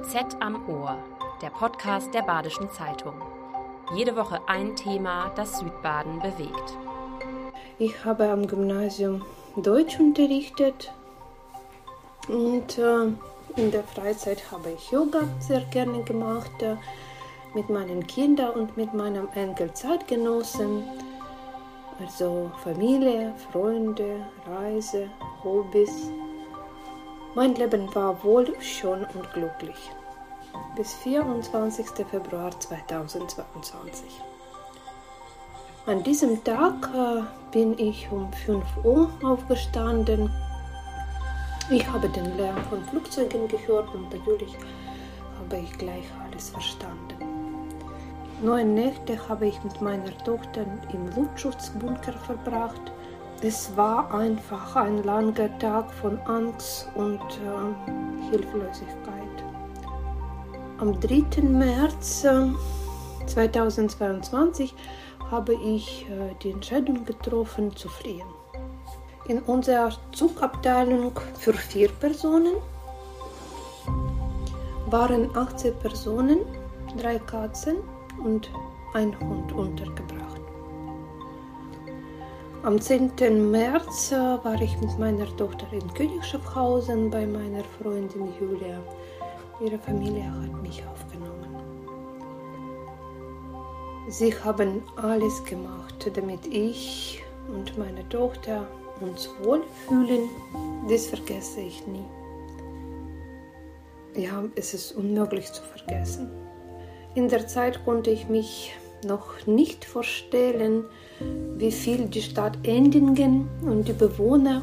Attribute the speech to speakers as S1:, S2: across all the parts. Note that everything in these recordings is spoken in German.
S1: BZ am Ohr, der Podcast der Badischen Zeitung. Jede Woche ein Thema, das Südbaden bewegt.
S2: Ich habe am Gymnasium Deutsch unterrichtet und äh, in der Freizeit habe ich Yoga sehr gerne gemacht, äh, mit meinen Kindern und mit meinem Enkel Zeitgenossen. Also Familie, Freunde, Reise, Hobbys. Mein Leben war wohl, schön und glücklich. Bis 24. Februar 2022. An diesem Tag äh, bin ich um 5 Uhr aufgestanden. Ich habe den Lärm von Flugzeugen gehört und natürlich habe ich gleich alles verstanden. Neun Nächte habe ich mit meiner Tochter im Luftschutzbunker verbracht. Es war einfach ein langer Tag von Angst und äh, Hilflosigkeit. Am 3. März äh, 2022 habe ich äh, die Entscheidung getroffen zu fliehen. In unserer Zugabteilung für vier Personen waren 18 Personen, drei Katzen und ein Hund untergebracht. Am 10. März äh, war ich mit meiner Tochter in Königschaffhausen bei meiner Freundin Julia. Ihre Familie hat mich aufgenommen. Sie haben alles gemacht, damit ich und meine Tochter uns wohlfühlen. Das vergesse ich nie. Ja, es ist unmöglich zu vergessen. In der Zeit konnte ich mich noch nicht vorstellen, wie viel die Stadt Endingen und die Bewohner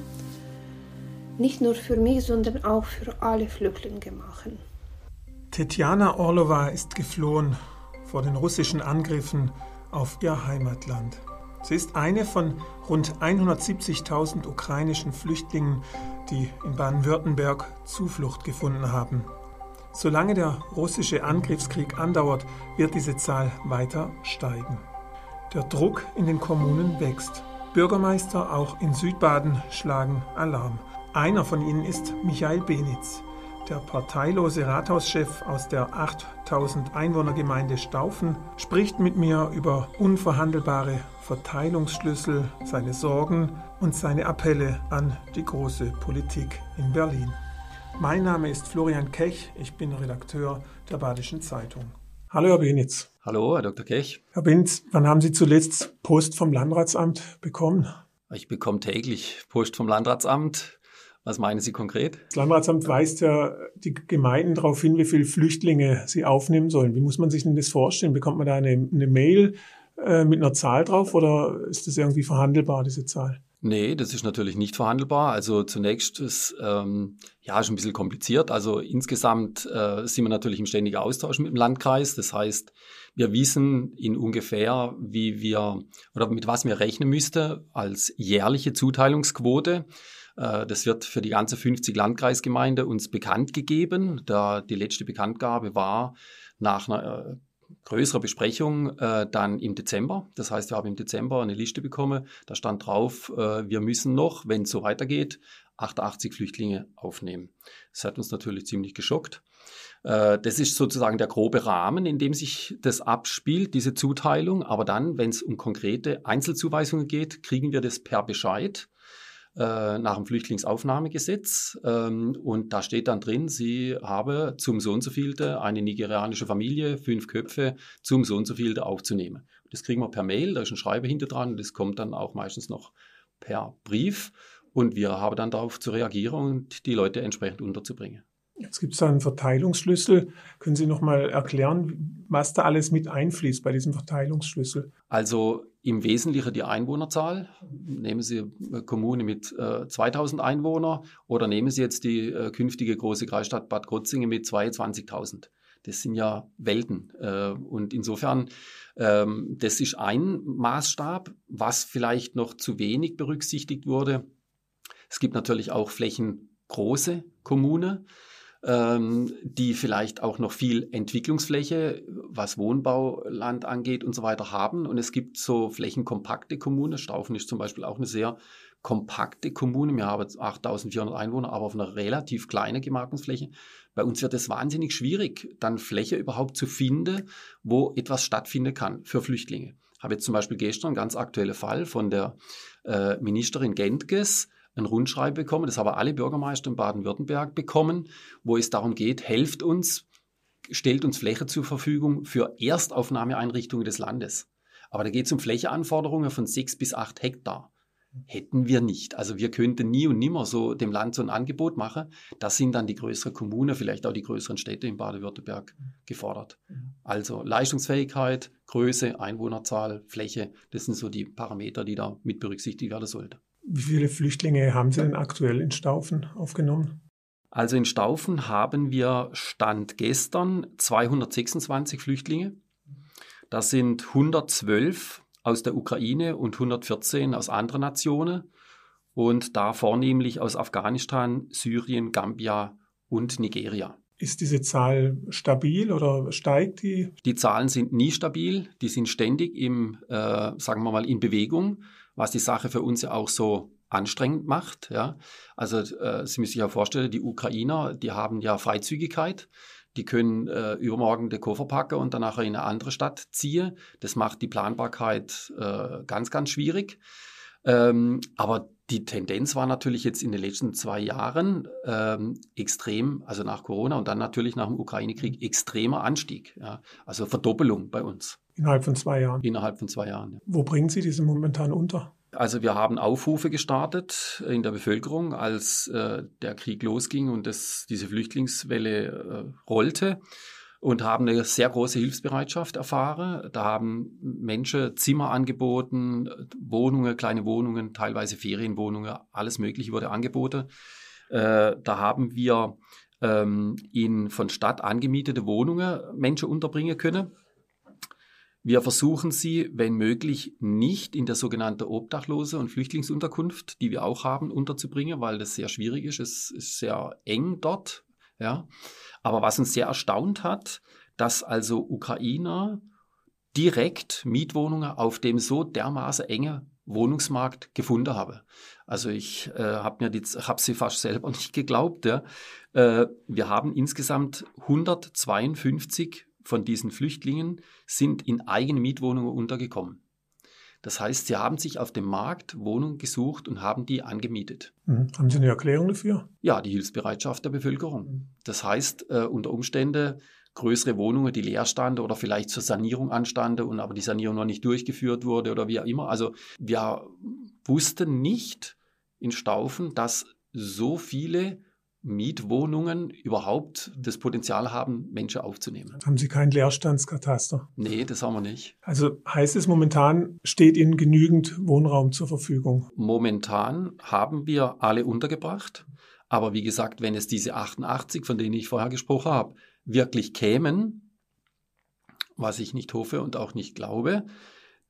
S2: nicht nur für mich, sondern auch für alle Flüchtlinge machen.
S3: Tetjana Orlova ist geflohen vor den russischen Angriffen auf ihr Heimatland. Sie ist eine von rund 170.000 ukrainischen Flüchtlingen, die in Baden-Württemberg Zuflucht gefunden haben. Solange der russische Angriffskrieg andauert, wird diese Zahl weiter steigen. Der Druck in den Kommunen wächst. Bürgermeister auch in Südbaden schlagen Alarm. Einer von ihnen ist Michael Benitz. Der parteilose Rathauschef aus der 8000 Einwohnergemeinde Staufen spricht mit mir über unverhandelbare Verteilungsschlüssel, seine Sorgen und seine Appelle an die große Politik in Berlin. Mein Name ist Florian Kech, ich bin Redakteur der Badischen Zeitung. Hallo, Herr Benitz.
S4: Hallo, Herr Dr. Kech.
S3: Herr Benitz, wann haben Sie zuletzt Post vom Landratsamt bekommen?
S4: Ich bekomme täglich Post vom Landratsamt. Was meinen Sie konkret?
S3: Das Landratsamt weist ja die Gemeinden darauf hin, wie viele Flüchtlinge sie aufnehmen sollen. Wie muss man sich denn das vorstellen? Bekommt man da eine, eine Mail äh, mit einer Zahl drauf oder ist das irgendwie verhandelbar, diese Zahl?
S4: Nee, das ist natürlich nicht verhandelbar. Also zunächst ist ähm, ja schon ein bisschen kompliziert. Also insgesamt äh, sind wir natürlich im ständigen Austausch mit dem Landkreis. Das heißt, wir wissen in ungefähr, wie wir oder mit was wir rechnen müsste als jährliche Zuteilungsquote. Äh, das wird für die ganze 50 Landkreisgemeinde uns bekannt gegeben. Da die letzte Bekanntgabe war nach einer äh, größere Besprechung äh, dann im Dezember. Das heißt, wir haben im Dezember eine Liste bekommen. Da stand drauf, äh, wir müssen noch, wenn es so weitergeht, 88 Flüchtlinge aufnehmen. Das hat uns natürlich ziemlich geschockt. Äh, das ist sozusagen der grobe Rahmen, in dem sich das abspielt, diese Zuteilung. Aber dann, wenn es um konkrete Einzelzuweisungen geht, kriegen wir das per Bescheid äh, nach dem Flüchtlingsaufnahmegesetz. Ähm, und da steht dann drin, sie habe zum so so vielte eine nigerianische Familie, fünf Köpfe, zum so so vielte aufzunehmen. Das kriegen wir per Mail, da ist ein Schreiber hinter dran, das kommt dann auch meistens noch per Brief. Und wir haben dann darauf zu reagieren und die Leute entsprechend unterzubringen.
S3: Jetzt gibt es da einen Verteilungsschlüssel. Können Sie noch mal erklären, was da alles mit einfließt bei diesem Verteilungsschlüssel?
S4: Also im Wesentlichen die Einwohnerzahl. Nehmen Sie eine Kommune mit äh, 2000 Einwohnern oder nehmen Sie jetzt die äh, künftige große Kreisstadt Bad Krozingen mit 22.000. Das sind ja Welten. Äh, und insofern, ähm, das ist ein Maßstab, was vielleicht noch zu wenig berücksichtigt wurde. Es gibt natürlich auch flächengroße Kommunen ähm, die vielleicht auch noch viel Entwicklungsfläche, was Wohnbauland angeht und so weiter haben. Und es gibt so flächenkompakte Kommunen. Staufen ist zum Beispiel auch eine sehr kompakte Kommune. Wir haben 8400 Einwohner, aber auf einer relativ kleinen Gemarkungsfläche. Bei uns wird es wahnsinnig schwierig, dann Fläche überhaupt zu finden, wo etwas stattfinden kann für Flüchtlinge. Ich habe jetzt zum Beispiel gestern einen ganz aktuellen Fall von der äh, Ministerin Gentges, ein Rundschreiben bekommen, das haben alle Bürgermeister in Baden-Württemberg bekommen, wo es darum geht, helft uns, stellt uns Fläche zur Verfügung für Erstaufnahmeeinrichtungen des Landes. Aber da geht es um Flächeanforderungen von sechs bis acht Hektar. Hätten wir nicht. Also wir könnten nie und nimmer so dem Land so ein Angebot machen. Das sind dann die größeren Kommunen, vielleicht auch die größeren Städte in Baden-Württemberg gefordert. Also Leistungsfähigkeit, Größe, Einwohnerzahl, Fläche, das sind so die Parameter, die da mit berücksichtigt werden sollten.
S3: Wie viele Flüchtlinge haben Sie denn aktuell in Staufen aufgenommen?
S4: Also in Staufen haben wir Stand gestern 226 Flüchtlinge. Das sind 112 aus der Ukraine und 114 aus anderen Nationen und da vornehmlich aus Afghanistan, Syrien, Gambia und Nigeria.
S3: Ist diese Zahl stabil oder steigt die?
S4: Die Zahlen sind nie stabil, die sind ständig im, äh, sagen wir mal, in Bewegung, was die Sache für uns ja auch so anstrengend macht. Ja. Also äh, Sie müssen sich ja vorstellen, die Ukrainer, die haben ja Freizügigkeit. Die können äh, übermorgen den Koffer packen und danach in eine andere Stadt ziehen. Das macht die Planbarkeit äh, ganz, ganz schwierig. Ähm, aber die Tendenz war natürlich jetzt in den letzten zwei Jahren ähm, extrem, also nach Corona und dann natürlich nach dem Ukraine-Krieg, extremer Anstieg. Ja. Also Verdoppelung bei uns.
S3: Innerhalb von zwei Jahren.
S4: Innerhalb von zwei Jahren. Ja.
S3: Wo bringen Sie diese momentan unter?
S4: Also wir haben Aufrufe gestartet in der Bevölkerung, als äh, der Krieg losging und das, diese Flüchtlingswelle äh, rollte und haben eine sehr große Hilfsbereitschaft erfahren. Da haben Menschen Zimmer angeboten, Wohnungen, kleine Wohnungen, teilweise Ferienwohnungen, alles Mögliche wurde angeboten. Äh, da haben wir ähm, in von Stadt angemietete Wohnungen Menschen unterbringen können. Wir versuchen sie, wenn möglich, nicht in der sogenannten Obdachlose- und Flüchtlingsunterkunft, die wir auch haben, unterzubringen, weil das sehr schwierig ist. Es ist sehr eng dort. Ja. Aber was uns sehr erstaunt hat, dass also Ukrainer direkt Mietwohnungen auf dem so dermaßen enge Wohnungsmarkt gefunden haben. Also ich äh, habe mir die, hab sie fast selber nicht geglaubt. Ja. Äh, wir haben insgesamt 152 von diesen Flüchtlingen sind in eigene Mietwohnungen untergekommen. Das heißt, sie haben sich auf dem Markt Wohnungen gesucht und haben die angemietet.
S3: Mhm. Haben Sie eine Erklärung dafür?
S4: Ja, die Hilfsbereitschaft der Bevölkerung. Mhm. Das heißt, äh, unter Umständen größere Wohnungen, die leer standen oder vielleicht zur Sanierung anstanden und aber die Sanierung noch nicht durchgeführt wurde oder wie auch immer. Also wir wussten nicht in Staufen, dass so viele Mietwohnungen überhaupt das Potenzial haben, Menschen aufzunehmen.
S3: Haben Sie kein Leerstandskataster?
S4: Nee, das haben wir nicht.
S3: Also heißt es momentan, steht Ihnen genügend Wohnraum zur Verfügung?
S4: Momentan haben wir alle untergebracht. Aber wie gesagt, wenn es diese 88, von denen ich vorher gesprochen habe, wirklich kämen, was ich nicht hoffe und auch nicht glaube,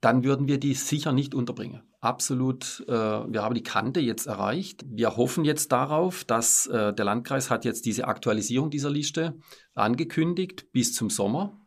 S4: dann würden wir die sicher nicht unterbringen. Absolut, äh, wir haben die Kante jetzt erreicht. Wir hoffen jetzt darauf, dass äh, der Landkreis hat jetzt diese Aktualisierung dieser Liste angekündigt bis zum Sommer.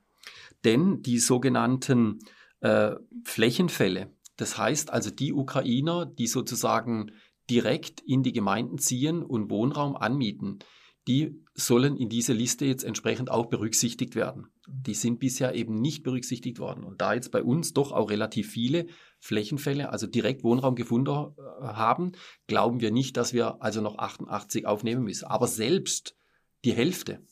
S4: Denn die sogenannten äh, Flächenfälle, das heißt also die Ukrainer, die sozusagen direkt in die Gemeinden ziehen und Wohnraum anmieten, die sollen in diese Liste jetzt entsprechend auch berücksichtigt werden. Die sind bisher eben nicht berücksichtigt worden. Und da jetzt bei uns doch auch relativ viele Flächenfälle, also direkt Wohnraum gefunden äh, haben, glauben wir nicht, dass wir also noch 88 aufnehmen müssen. Aber selbst die Hälfte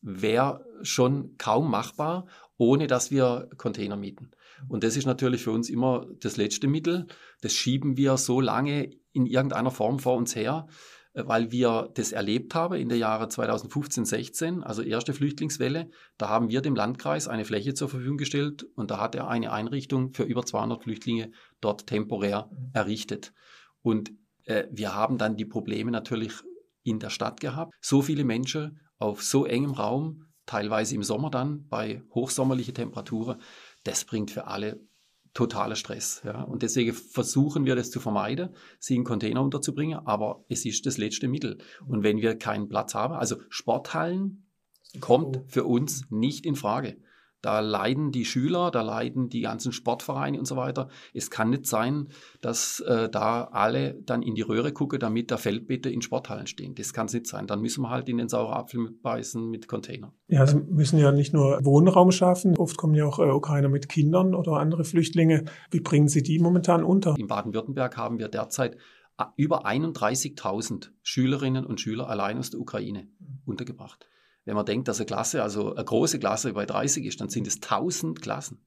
S4: wäre schon kaum machbar, ohne dass wir Container mieten. Und das ist natürlich für uns immer das letzte Mittel. Das schieben wir so lange in irgendeiner Form vor uns her, weil wir das erlebt haben in den Jahren 2015, 16, also erste Flüchtlingswelle. Da haben wir dem Landkreis eine Fläche zur Verfügung gestellt und da hat er eine Einrichtung für über 200 Flüchtlinge dort temporär mhm. errichtet. Und äh, wir haben dann die Probleme natürlich in der Stadt gehabt. So viele Menschen auf so engem Raum, teilweise im Sommer dann bei hochsommerlichen Temperaturen, das bringt für alle totaler Stress. Ja. Und deswegen versuchen wir das zu vermeiden, sie in Container unterzubringen, aber es ist das letzte Mittel. Und wenn wir keinen Platz haben, also Sporthallen kommt für uns nicht in Frage. Da leiden die Schüler, da leiden die ganzen Sportvereine und so weiter. Es kann nicht sein, dass äh, da alle dann in die Röhre gucken, damit da Feldbeete in Sporthallen stehen. Das kann es nicht sein. Dann müssen wir halt in den sauren Apfel beißen mit Container.
S3: Ja, sie müssen ja nicht nur Wohnraum schaffen. Oft kommen ja auch äh, Ukrainer mit Kindern oder andere Flüchtlinge. Wie bringen Sie die momentan unter?
S4: In Baden-Württemberg haben wir derzeit äh, über 31.000 Schülerinnen und Schüler allein aus der Ukraine untergebracht. Wenn man denkt, dass eine Klasse, also eine große Klasse bei 30 ist, dann sind es 1000 Klassen.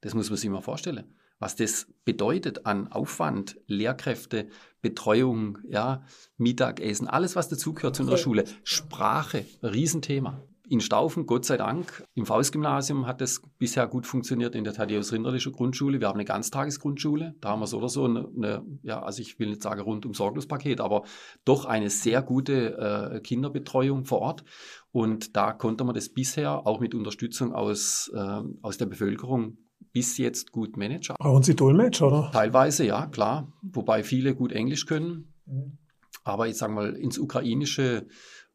S4: Das muss man sich mal vorstellen. Was das bedeutet an Aufwand, Lehrkräfte, Betreuung, ja, Mittagessen, alles, was dazugehört zu einer Schule. Sprache, Riesenthema in Staufen, Gott sei Dank, im Faustgymnasium hat es bisher gut funktioniert in der Thaddeus Rinderlische Grundschule. Wir haben eine Ganztagesgrundschule. Da haben wir so oder so eine, eine ja, also ich will nicht sagen rundum Sorglospaket, aber doch eine sehr gute äh, Kinderbetreuung vor Ort. Und da konnte man das bisher auch mit Unterstützung aus, äh, aus der Bevölkerung bis jetzt gut managen.
S3: Brauchen Sie Dolmetscher, oder?
S4: Teilweise, ja, klar. Wobei viele gut Englisch können. Mhm. Aber ich sage mal, ins Ukrainische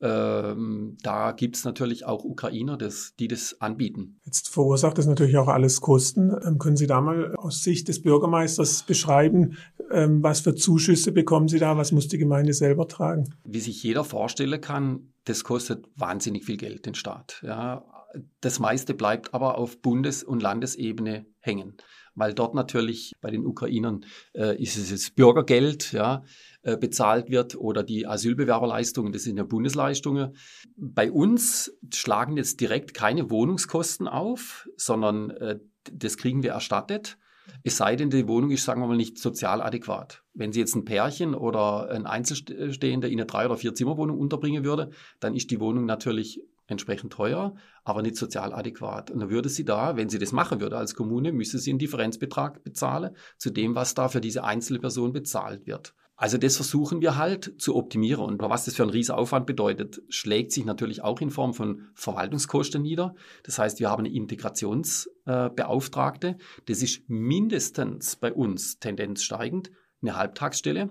S4: ähm, da gibt es natürlich auch Ukrainer, das, die das anbieten.
S3: Jetzt verursacht das natürlich auch alles Kosten. Ähm, können Sie da mal aus Sicht des Bürgermeisters beschreiben, ähm, was für Zuschüsse bekommen Sie da, was muss die Gemeinde selber tragen?
S4: Wie sich jeder vorstellen kann, das kostet wahnsinnig viel Geld, den Staat. Ja. Das meiste bleibt aber auf Bundes- und Landesebene hängen weil dort natürlich bei den Ukrainern äh, ist es jetzt Bürgergeld, ja, äh, bezahlt wird oder die Asylbewerberleistungen, das sind ja Bundesleistungen. Bei uns schlagen jetzt direkt keine Wohnungskosten auf, sondern äh, das kriegen wir erstattet. Es sei denn, die Wohnung ist, sagen wir mal, nicht sozial adäquat. Wenn Sie jetzt ein Pärchen oder ein Einzelstehender in eine Drei- oder Vier-Zimmer-Wohnung unterbringen würde, dann ist die Wohnung natürlich entsprechend teuer, aber nicht sozial adäquat. Und dann würde sie da, wenn sie das machen würde als Kommune, müsste sie einen Differenzbetrag bezahlen zu dem, was da für diese einzelne Person bezahlt wird. Also das versuchen wir halt zu optimieren. Und was das für einen Riesenaufwand bedeutet, schlägt sich natürlich auch in Form von Verwaltungskosten nieder. Das heißt, wir haben eine Integrationsbeauftragte. Das ist mindestens bei uns Tendenz steigend, eine Halbtagsstelle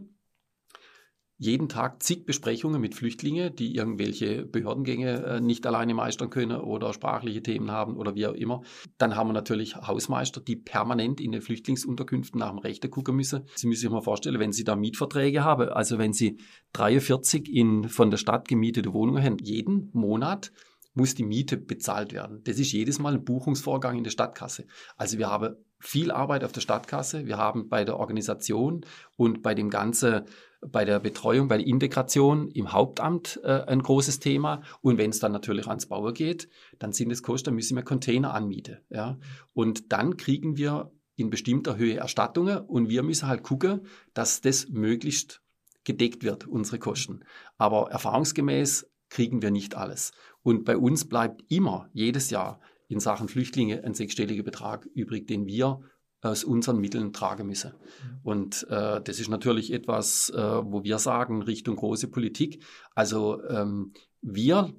S4: jeden Tag zig Besprechungen mit Flüchtlingen, die irgendwelche Behördengänge äh, nicht alleine meistern können oder sprachliche Themen haben oder wie auch immer. Dann haben wir natürlich Hausmeister, die permanent in den Flüchtlingsunterkünften nach dem Rechte gucken müssen. Sie müssen sich mal vorstellen, wenn Sie da Mietverträge haben, also wenn Sie 43 in von der Stadt gemietete Wohnungen haben, jeden Monat muss die Miete bezahlt werden. Das ist jedes Mal ein Buchungsvorgang in der Stadtkasse. Also wir haben viel Arbeit auf der Stadtkasse. Wir haben bei der Organisation und bei dem ganzen bei der Betreuung, bei der Integration im Hauptamt äh, ein großes Thema. Und wenn es dann natürlich ans Bauer geht, dann sind es Kosten, dann müssen wir Container anmieten. Ja? Und dann kriegen wir in bestimmter Höhe Erstattungen und wir müssen halt gucken, dass das möglichst gedeckt wird, unsere Kosten. Aber erfahrungsgemäß kriegen wir nicht alles. Und bei uns bleibt immer, jedes Jahr, in Sachen Flüchtlinge ein sechsstelliger Betrag übrig, den wir aus unseren Mitteln tragen müssen. Mhm. Und äh, das ist natürlich etwas, äh, wo wir sagen, Richtung große Politik. Also ähm, wir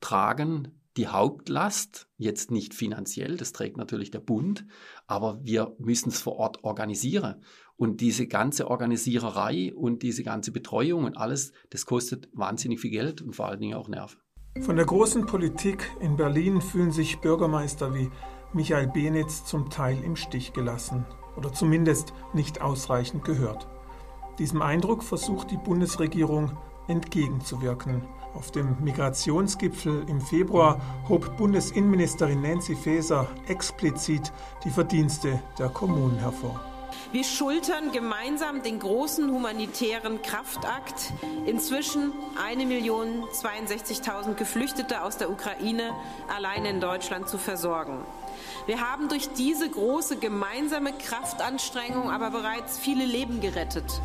S4: tragen die Hauptlast, jetzt nicht finanziell, das trägt natürlich der Bund, aber wir müssen es vor Ort organisieren. Und diese ganze Organisiererei und diese ganze Betreuung und alles, das kostet wahnsinnig viel Geld und vor allen Dingen auch Nerven.
S3: Von der großen Politik in Berlin fühlen sich Bürgermeister wie Michael Benitz zum Teil im Stich gelassen oder zumindest nicht ausreichend gehört. Diesem Eindruck versucht die Bundesregierung entgegenzuwirken. Auf dem Migrationsgipfel im Februar hob Bundesinnenministerin Nancy Faeser explizit die Verdienste der Kommunen hervor.
S5: Wir schultern gemeinsam den großen humanitären Kraftakt, inzwischen 1.062.000 Geflüchtete aus der Ukraine allein in Deutschland zu versorgen. Wir haben durch diese große gemeinsame Kraftanstrengung aber bereits viele Leben gerettet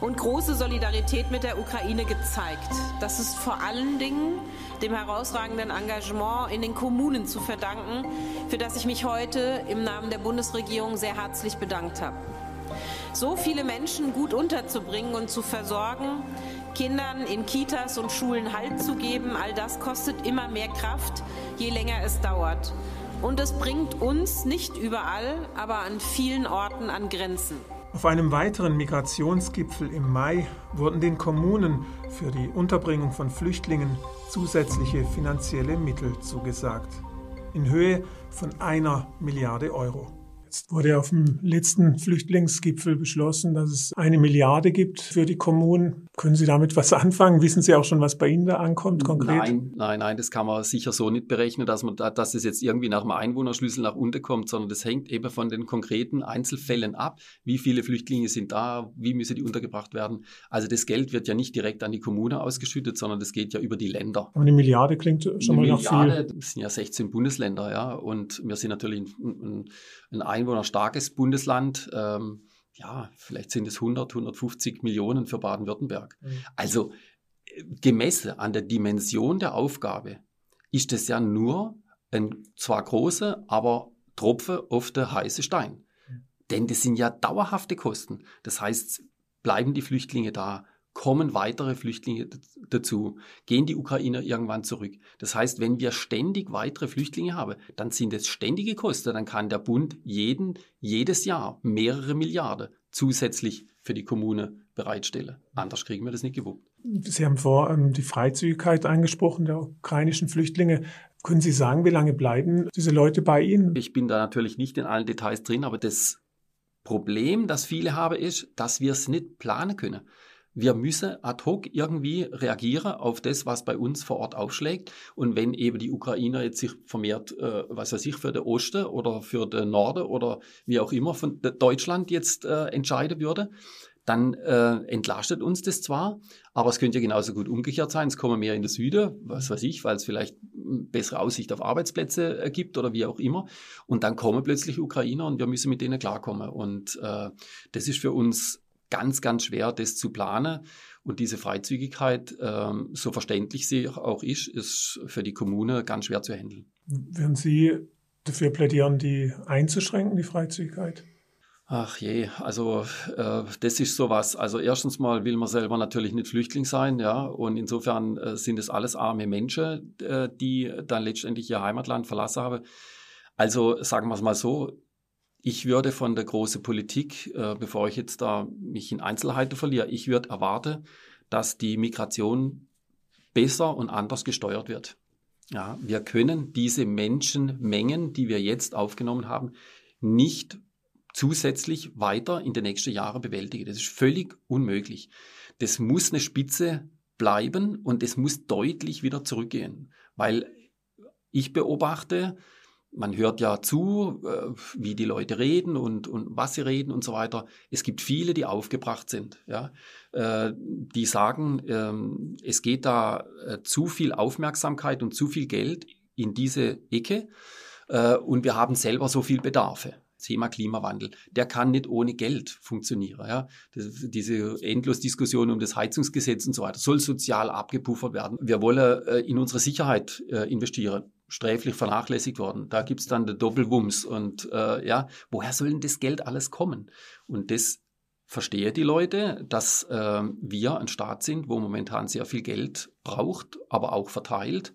S5: und große Solidarität mit der Ukraine gezeigt. Das ist vor allen Dingen dem herausragenden Engagement in den Kommunen zu verdanken, für das ich mich heute im Namen der Bundesregierung sehr herzlich bedankt habe. So viele Menschen gut unterzubringen und zu versorgen, Kindern in Kitas und Schulen Halt zu geben, all das kostet immer mehr Kraft, je länger es dauert. Und es bringt uns nicht überall, aber an vielen Orten an Grenzen.
S3: Auf einem weiteren Migrationsgipfel im Mai wurden den Kommunen für die Unterbringung von Flüchtlingen zusätzliche finanzielle Mittel zugesagt. in Höhe von einer Milliarde Euro. Jetzt wurde auf dem letzten Flüchtlingsgipfel beschlossen, dass es eine Milliarde gibt für die Kommunen. Können Sie damit was anfangen? Wissen Sie auch schon, was bei Ihnen da ankommt konkret?
S4: Nein, nein, nein, das kann man sicher so nicht berechnen, dass man, dass es jetzt irgendwie nach dem Einwohnerschlüssel nach unten kommt, sondern das hängt eben von den konkreten Einzelfällen ab. Wie viele Flüchtlinge sind da? Wie müssen die untergebracht werden? Also das Geld wird ja nicht direkt an die Kommune ausgeschüttet, sondern das geht ja über die Länder.
S3: Aber eine Milliarde klingt schon eine mal Milliarde, nach
S4: viel. Das sind ja 16 Bundesländer, ja, und wir sind natürlich ein, ein, ein einwohnerstarkes Bundesland. Ähm, ja, vielleicht sind es 100, 150 Millionen für Baden-Württemberg. Mhm. Also äh, gemessen an der Dimension der Aufgabe ist es ja nur ein zwar großer, aber Tropfe auf der heiße Stein. Mhm. Denn das sind ja dauerhafte Kosten. Das heißt, bleiben die Flüchtlinge da, kommen weitere Flüchtlinge dazu, gehen die Ukrainer irgendwann zurück. Das heißt, wenn wir ständig weitere Flüchtlinge haben, dann sind es ständige Kosten, dann kann der Bund jeden, jedes Jahr mehrere Milliarden zusätzlich für die Kommune bereitstellen. Anders kriegen wir das nicht gewuppt.
S3: Sie haben vor ähm, die Freizügigkeit angesprochen der ukrainischen Flüchtlinge. Können Sie sagen, wie lange bleiben diese Leute bei Ihnen?
S4: Ich bin da natürlich nicht in allen Details drin, aber das Problem, das viele haben, ist, dass wir es nicht planen können. Wir müssen ad hoc irgendwie reagieren auf das, was bei uns vor Ort aufschlägt. Und wenn eben die Ukrainer jetzt sich vermehrt, äh, was weiß ich, für den Osten oder für den Norden oder wie auch immer von Deutschland jetzt äh, entscheiden würde, dann äh, entlastet uns das zwar, aber es könnte ja genauso gut umgekehrt sein. Es kommen mehr in den Süden, was weiß ich, weil es vielleicht bessere Aussicht auf Arbeitsplätze äh, gibt oder wie auch immer. Und dann kommen plötzlich Ukrainer und wir müssen mit denen klarkommen. Und äh, das ist für uns ganz, ganz schwer, das zu planen. Und diese Freizügigkeit, ähm, so verständlich sie auch ist, ist für die Kommune ganz schwer zu handeln.
S3: Werden Sie dafür plädieren, die einzuschränken, die Freizügigkeit?
S4: Ach je, also äh, das ist sowas. Also erstens mal will man selber natürlich nicht Flüchtling sein, ja, und insofern äh, sind es alles arme Menschen, äh, die dann letztendlich ihr Heimatland verlassen haben. Also sagen wir es mal so, ich würde von der großen Politik, äh, bevor ich jetzt da mich in Einzelheiten verliere, ich würde erwarten, dass die Migration besser und anders gesteuert wird. Ja, wir können diese Menschenmengen, die wir jetzt aufgenommen haben, nicht zusätzlich weiter in den nächsten Jahren bewältigen. Das ist völlig unmöglich. Das muss eine Spitze bleiben und es muss deutlich wieder zurückgehen, weil ich beobachte, man hört ja zu, äh, wie die Leute reden und, und was sie reden und so weiter. Es gibt viele, die aufgebracht sind, ja, äh, die sagen, ähm, es geht da äh, zu viel Aufmerksamkeit und zu viel Geld in diese Ecke und wir haben selber so viel Bedarfe. Thema Klimawandel, der kann nicht ohne Geld funktionieren. Ja? Das, diese Endlosdiskussion um das Heizungsgesetz und so weiter soll sozial abgepuffert werden. Wir wollen äh, in unsere Sicherheit äh, investieren sträflich vernachlässigt worden. Da gibt's dann den Doppelwumms. Und äh, ja, woher soll denn das Geld alles kommen? Und das verstehe die Leute, dass äh, wir ein Staat sind, wo momentan sehr viel Geld braucht, aber auch verteilt.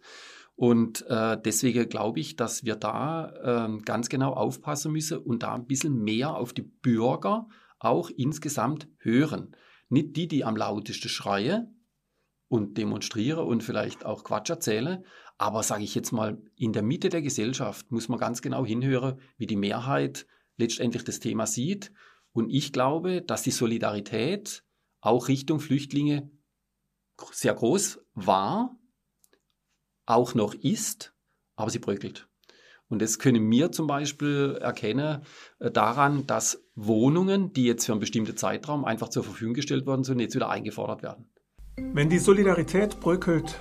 S4: Und äh, deswegen glaube ich, dass wir da äh, ganz genau aufpassen müssen und da ein bisschen mehr auf die Bürger auch insgesamt hören. Nicht die, die am lautesten schreien und demonstrieren und vielleicht auch Quatsch erzählen, aber sage ich jetzt mal, in der Mitte der Gesellschaft muss man ganz genau hinhören, wie die Mehrheit letztendlich das Thema sieht. Und ich glaube, dass die Solidarität auch Richtung Flüchtlinge sehr groß war, auch noch ist, aber sie bröckelt. Und das können wir zum Beispiel erkennen äh, daran, dass Wohnungen, die jetzt für einen bestimmten Zeitraum einfach zur Verfügung gestellt worden sind, jetzt wieder eingefordert werden.
S3: Wenn die Solidarität bröckelt,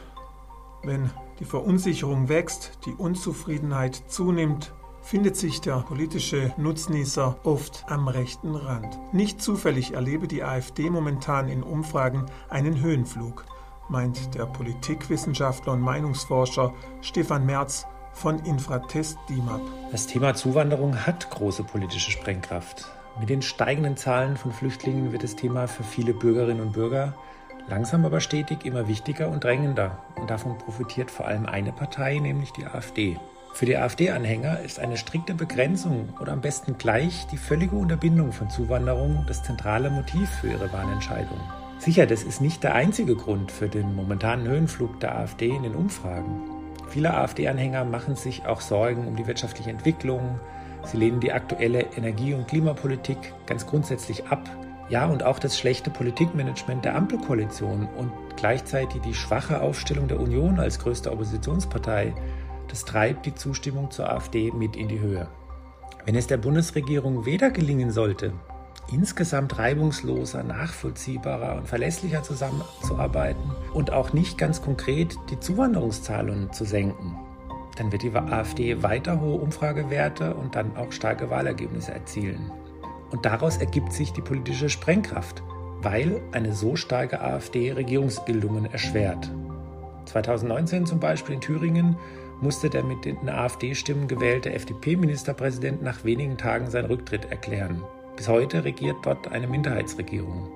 S3: wenn die Verunsicherung wächst, die Unzufriedenheit zunimmt, findet sich der politische Nutznießer oft am rechten Rand. Nicht zufällig erlebe die AfD momentan in Umfragen einen Höhenflug, meint der Politikwissenschaftler und Meinungsforscher Stefan Merz von Infratest DIMAP.
S6: Das Thema Zuwanderung hat große politische Sprengkraft. Mit den steigenden Zahlen von Flüchtlingen wird das Thema für viele Bürgerinnen und Bürger Langsam aber stetig immer wichtiger und drängender. Und davon profitiert vor allem eine Partei, nämlich die AfD. Für die AfD-Anhänger ist eine strikte Begrenzung oder am besten gleich die völlige Unterbindung von Zuwanderung das zentrale Motiv für ihre Wahlentscheidung. Sicher, das ist nicht der einzige Grund für den momentanen Höhenflug der AfD in den Umfragen. Viele AfD-Anhänger machen sich auch Sorgen um die wirtschaftliche Entwicklung. Sie lehnen die aktuelle Energie- und Klimapolitik ganz grundsätzlich ab. Ja, und auch das schlechte Politikmanagement der Ampelkoalition und gleichzeitig die schwache Aufstellung der Union als größte Oppositionspartei, das treibt die Zustimmung zur AfD mit in die Höhe. Wenn es der Bundesregierung weder gelingen sollte, insgesamt reibungsloser, nachvollziehbarer und verlässlicher zusammenzuarbeiten und auch nicht ganz konkret die Zuwanderungszahlen zu senken, dann wird die AfD weiter hohe Umfragewerte und dann auch starke Wahlergebnisse erzielen. Und daraus ergibt sich die politische Sprengkraft, weil eine so starke AfD Regierungsbildungen erschwert. 2019 zum Beispiel in Thüringen musste der mit den AfD-Stimmen gewählte FDP-Ministerpräsident nach wenigen Tagen seinen Rücktritt erklären. Bis heute regiert dort eine Minderheitsregierung.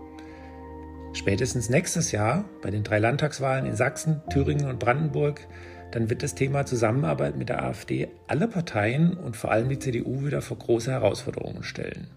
S6: Spätestens nächstes Jahr, bei den drei Landtagswahlen in Sachsen, Thüringen und Brandenburg, dann wird das Thema Zusammenarbeit mit der AfD alle Parteien und vor allem die CDU wieder vor große Herausforderungen stellen.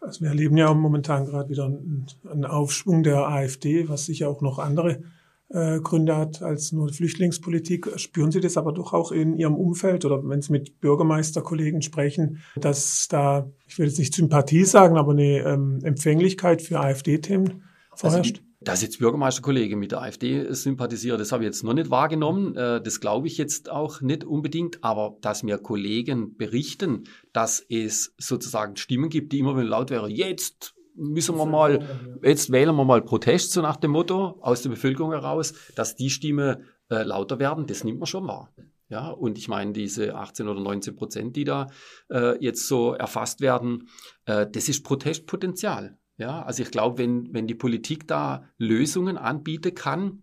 S3: Also wir erleben ja momentan gerade wieder einen Aufschwung der AfD, was sicher auch noch andere äh, Gründe hat als nur Flüchtlingspolitik. Spüren Sie das aber doch auch in Ihrem Umfeld oder wenn Sie mit Bürgermeisterkollegen sprechen, dass da, ich will jetzt nicht Sympathie sagen, aber eine ähm, Empfänglichkeit für AfD-Themen vorherrscht? Also
S4: dass jetzt Bürgermeisterkollege mit der AfD sympathisiert, das habe ich jetzt noch nicht wahrgenommen. Äh, das glaube ich jetzt auch nicht unbedingt. Aber dass mir Kollegen berichten, dass es sozusagen Stimmen gibt, die immer wenn laut wäre, jetzt müssen wir mal, jetzt wählen wir mal Protest, so nach dem Motto, aus der Bevölkerung heraus, dass die Stimme äh, lauter werden, das nimmt man schon wahr. Ja, und ich meine, diese 18 oder 19 Prozent, die da äh, jetzt so erfasst werden, äh, das ist Protestpotenzial. Ja, also ich glaube, wenn, wenn die Politik da Lösungen anbieten kann,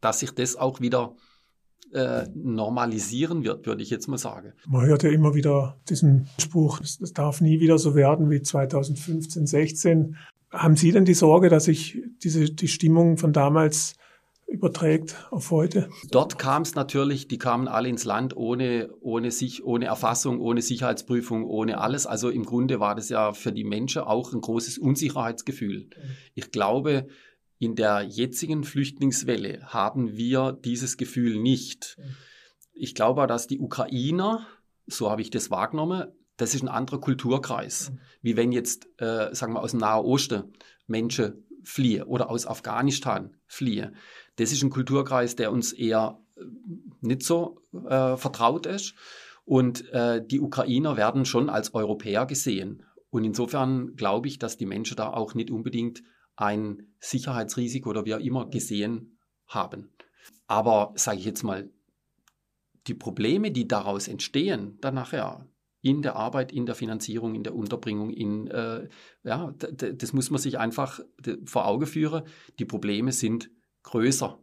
S4: dass sich das auch wieder äh, normalisieren wird, würde ich jetzt mal sagen.
S3: Man hört ja immer wieder diesen Spruch, es darf nie wieder so werden wie 2015, 16. Haben Sie denn die Sorge, dass sich diese, die Stimmung von damals überträgt auf heute?
S4: Dort kam es natürlich, die kamen alle ins Land ohne, ohne sich, ohne Erfassung, ohne Sicherheitsprüfung, ohne alles. Also im Grunde war das ja für die Menschen auch ein großes Unsicherheitsgefühl. Ich glaube, in der jetzigen Flüchtlingswelle haben wir dieses Gefühl nicht. Ich glaube, dass die Ukrainer, so habe ich das wahrgenommen, das ist ein anderer Kulturkreis, wie wenn jetzt, äh, sagen wir, aus dem Nahen Osten Menschen fliehen oder aus Afghanistan fliehen. Das ist ein Kulturkreis, der uns eher äh, nicht so äh, vertraut ist. Und äh, die Ukrainer werden schon als Europäer gesehen. Und insofern glaube ich, dass die Menschen da auch nicht unbedingt ein Sicherheitsrisiko oder wie auch immer gesehen haben. Aber sage ich jetzt mal, die Probleme, die daraus entstehen, dann nachher in der Arbeit, in der Finanzierung, in der Unterbringung, in, äh, ja, das muss man sich einfach vor Augen führen. Die Probleme sind größer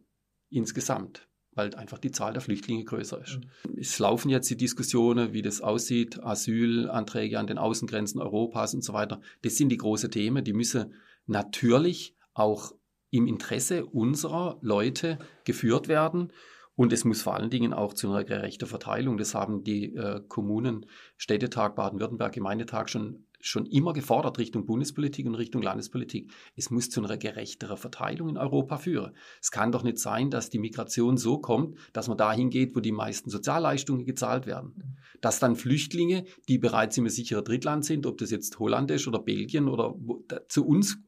S4: insgesamt, weil einfach die Zahl der Flüchtlinge größer ist. Mhm. Es laufen jetzt die Diskussionen, wie das aussieht, Asylanträge an den Außengrenzen Europas und so weiter. Das sind die großen Themen, die müssen natürlich auch im Interesse unserer Leute geführt werden. Und es muss vor allen Dingen auch zu einer gerechten Verteilung. Das haben die äh, Kommunen, Städtetag, Baden-Württemberg, Gemeindetag schon, schon immer gefordert, Richtung Bundespolitik und Richtung Landespolitik. Es muss zu einer gerechteren Verteilung in Europa führen. Es kann doch nicht sein, dass die Migration so kommt, dass man dahin geht, wo die meisten Sozialleistungen gezahlt werden. Dass dann Flüchtlinge, die bereits im sicheren Drittland sind, ob das jetzt Holland ist oder Belgien oder wo, da, zu uns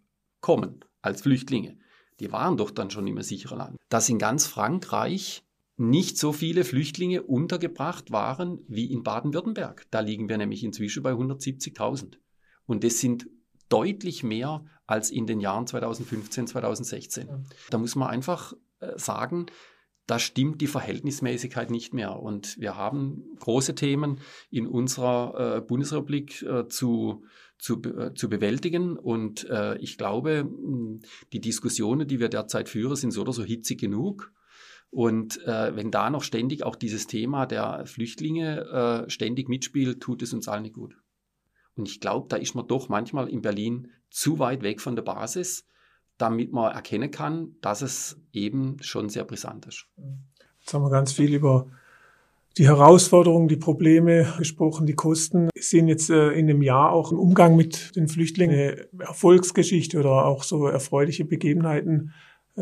S4: kommen als Flüchtlinge. Die waren doch dann schon im sicheren Land. Dass in ganz Frankreich nicht so viele Flüchtlinge untergebracht waren wie in Baden-Württemberg. Da liegen wir nämlich inzwischen bei 170.000. Und das sind deutlich mehr als in den Jahren 2015, 2016. Da muss man einfach äh, sagen, da stimmt die Verhältnismäßigkeit nicht mehr. Und wir haben große Themen in unserer äh, Bundesrepublik äh, zu, zu, äh, zu bewältigen. Und äh, ich glaube, die Diskussionen, die wir derzeit führen, sind so oder so hitzig genug. Und äh, wenn da noch ständig auch dieses Thema der Flüchtlinge äh, ständig mitspielt, tut es uns allen nicht gut. Und ich glaube, da ist man doch manchmal in Berlin zu weit weg von der Basis damit man erkennen kann, dass es eben schon sehr brisant ist.
S3: Jetzt haben wir ganz viel über die Herausforderungen, die Probleme gesprochen, die Kosten. Sind jetzt äh, in dem Jahr auch im Umgang mit den Flüchtlingen eine Erfolgsgeschichte oder auch so erfreuliche Begebenheiten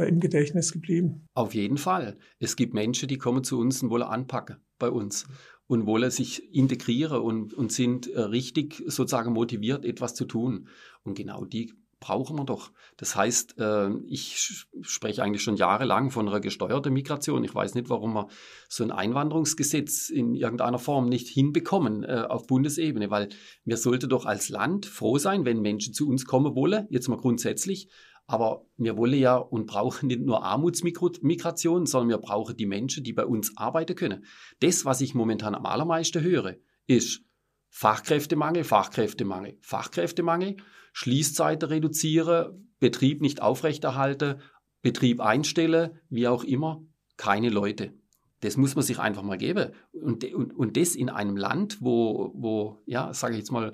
S3: im Gedächtnis geblieben.
S4: Auf jeden Fall. Es gibt Menschen, die kommen zu uns und wollen anpacken bei uns und wollen sich integrieren und, und sind äh, richtig sozusagen motiviert, etwas zu tun. Und genau die brauchen wir doch. Das heißt, äh, ich spreche eigentlich schon jahrelang von einer gesteuerten Migration. Ich weiß nicht, warum wir so ein Einwanderungsgesetz in irgendeiner Form nicht hinbekommen äh, auf Bundesebene, weil wir sollten doch als Land froh sein, wenn Menschen zu uns kommen wollen, jetzt mal grundsätzlich. Aber wir wollen ja und brauchen nicht nur Armutsmigration, sondern wir brauchen die Menschen, die bei uns arbeiten können. Das, was ich momentan am allermeisten höre, ist Fachkräftemangel, Fachkräftemangel, Fachkräftemangel. Schließzeiten reduzieren, Betrieb nicht aufrechterhalten, Betrieb einstellen, wie auch immer, keine Leute. Das muss man sich einfach mal geben. Und, und, und das in einem Land, wo, wo ja, sage ich jetzt mal,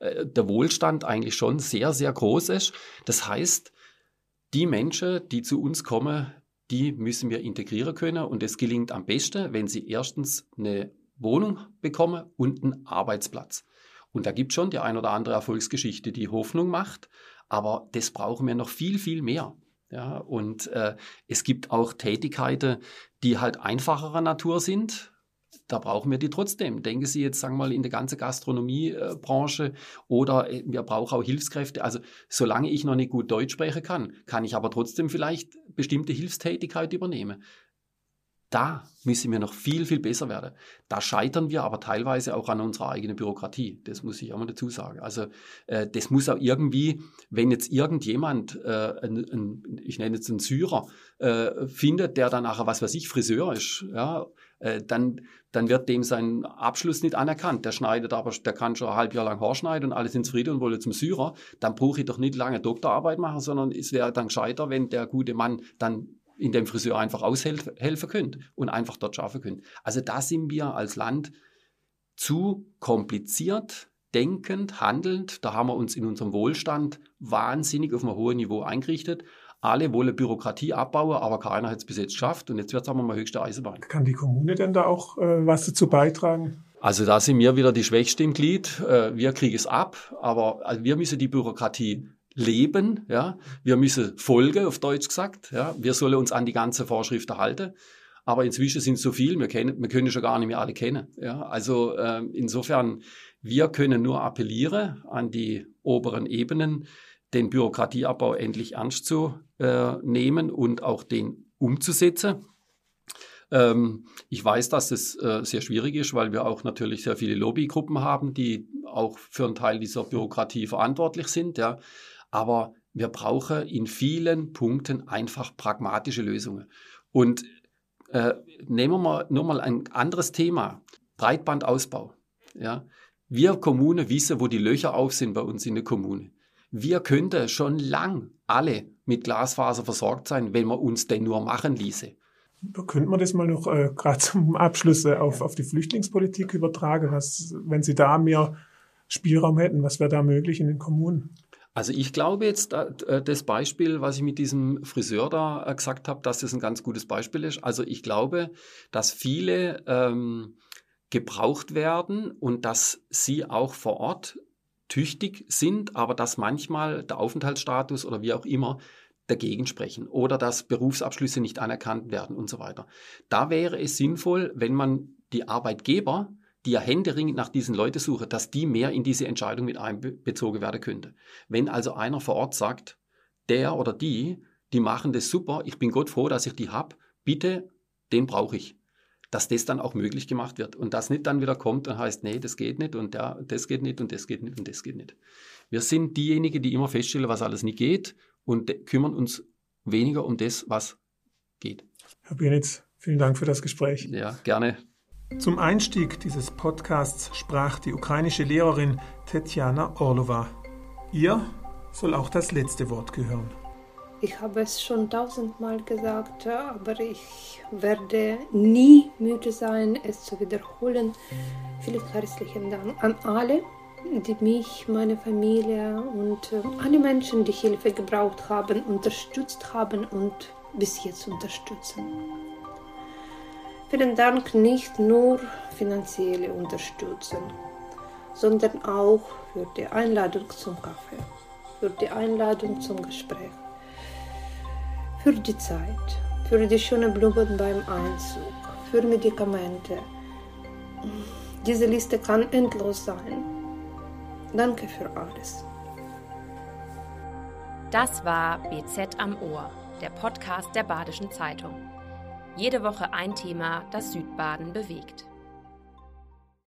S4: äh, der Wohlstand eigentlich schon sehr, sehr groß ist. Das heißt, die Menschen, die zu uns kommen, die müssen wir integrieren können. Und das gelingt am besten, wenn sie erstens eine Wohnung bekommen und einen Arbeitsplatz. Und da gibt es schon die ein oder andere Erfolgsgeschichte, die Hoffnung macht, aber das brauchen wir noch viel, viel mehr. Ja, und äh, es gibt auch Tätigkeiten, die halt einfacherer Natur sind. Da brauchen wir die trotzdem. Denken Sie jetzt, sagen wir mal, in der ganzen Gastronomiebranche oder äh, wir brauchen auch Hilfskräfte. Also solange ich noch nicht gut Deutsch sprechen kann, kann ich aber trotzdem vielleicht bestimmte Hilfstätigkeit übernehmen. Da müssen wir noch viel, viel besser werden. Da scheitern wir aber teilweise auch an unserer eigenen Bürokratie. Das muss ich auch mal dazu sagen. Also äh, das muss auch irgendwie, wenn jetzt irgendjemand, äh, ein, ein, ich nenne jetzt einen Syrer, äh, findet, der dann nachher, was weiß ich, Friseur ist, ja, äh, dann, dann wird dem sein Abschluss nicht anerkannt. Der schneidet aber, der kann schon ein halbes Jahr lang Haar schneiden und alle sind zufrieden und wollen zum Syrer. Dann brauche ich doch nicht lange Doktorarbeit machen, sondern es wäre dann gescheiter, wenn der gute Mann dann in dem Friseur einfach aushelfen könnt und einfach dort schaffen könnt. Also da sind wir als Land zu kompliziert denkend, handelnd. Da haben wir uns in unserem Wohlstand wahnsinnig auf einem hohen Niveau eingerichtet. Alle wollen Bürokratie abbauen, aber keiner hat es bis jetzt geschafft. Und jetzt wird es aber mal höchste Eisenbahn.
S3: Kann die Kommune denn da auch äh, was dazu beitragen?
S4: Also da sind wir wieder die Schwächste im Glied. Äh, wir kriegen es ab, aber also wir müssen die Bürokratie leben. Ja? Wir müssen folgen, auf Deutsch gesagt. Ja? Wir sollen uns an die ganze Vorschrift halten. Aber inzwischen sind so viel, wir, kennen, wir können schon gar nicht mehr alle kennen. Ja? Also äh, insofern, wir können nur appellieren an die oberen Ebenen, den Bürokratieabbau endlich ernst zu äh, nehmen und auch den umzusetzen. Ähm, ich weiß, dass es äh, sehr schwierig ist, weil wir auch natürlich sehr viele Lobbygruppen haben, die auch für einen Teil dieser Bürokratie verantwortlich sind. Ja. Aber wir brauchen in vielen Punkten einfach pragmatische Lösungen. Und äh, nehmen wir mal nur mal ein anderes Thema. Breitbandausbau. Ja. Wir Kommune wissen, wo die Löcher auf sind bei uns in der Kommune. Wir könnten schon lang alle mit Glasfaser versorgt sein, wenn man uns denn nur machen ließe.
S3: Könnte man das mal noch äh, gerade zum Abschluss äh, auf, auf die Flüchtlingspolitik übertragen? Was, wenn Sie da mehr Spielraum hätten, was wäre da möglich in den Kommunen?
S4: Also ich glaube jetzt, äh, das Beispiel, was ich mit diesem Friseur da äh, gesagt habe, dass das ein ganz gutes Beispiel ist. Also ich glaube, dass viele ähm, gebraucht werden und dass sie auch vor Ort tüchtig sind, aber dass manchmal der Aufenthaltsstatus oder wie auch immer dagegen sprechen oder dass Berufsabschlüsse nicht anerkannt werden und so weiter. Da wäre es sinnvoll, wenn man die Arbeitgeber die ja händeringend nach diesen Leuten suchen, dass die mehr in diese Entscheidung mit einbezogen werden könnte. Wenn also einer vor Ort sagt, der oder die, die machen das super, ich bin Gott froh, dass ich die habe, bitte, den brauche ich. Dass das dann auch möglich gemacht wird und das nicht dann wieder kommt und heißt, nee, das geht nicht und der, das geht nicht und das geht nicht und das geht nicht. Wir sind diejenigen, die immer feststellen, was alles nicht geht und kümmern uns weniger um das, was geht.
S3: Herr Benitz, vielen Dank für das Gespräch.
S4: Ja, gerne.
S3: Zum Einstieg dieses Podcasts sprach die ukrainische Lehrerin Tetjana Orlova. Ihr soll auch das letzte Wort gehören.
S2: Ich habe es schon tausendmal gesagt, aber ich werde nie müde sein, es zu wiederholen. Vielen herzlichen Dank an alle, die mich, meine Familie und äh, alle Menschen, die Hilfe gebraucht haben, unterstützt haben und bis jetzt unterstützen. Vielen Dank nicht nur finanzielle Unterstützung, sondern auch für die Einladung zum Kaffee, für die Einladung zum Gespräch, für die Zeit, für die schönen Blumen beim Einzug, für Medikamente. Diese Liste kann endlos sein. Danke für alles.
S1: Das war BZ am Ohr, der Podcast der Badischen Zeitung. Jede Woche ein Thema, das Südbaden bewegt.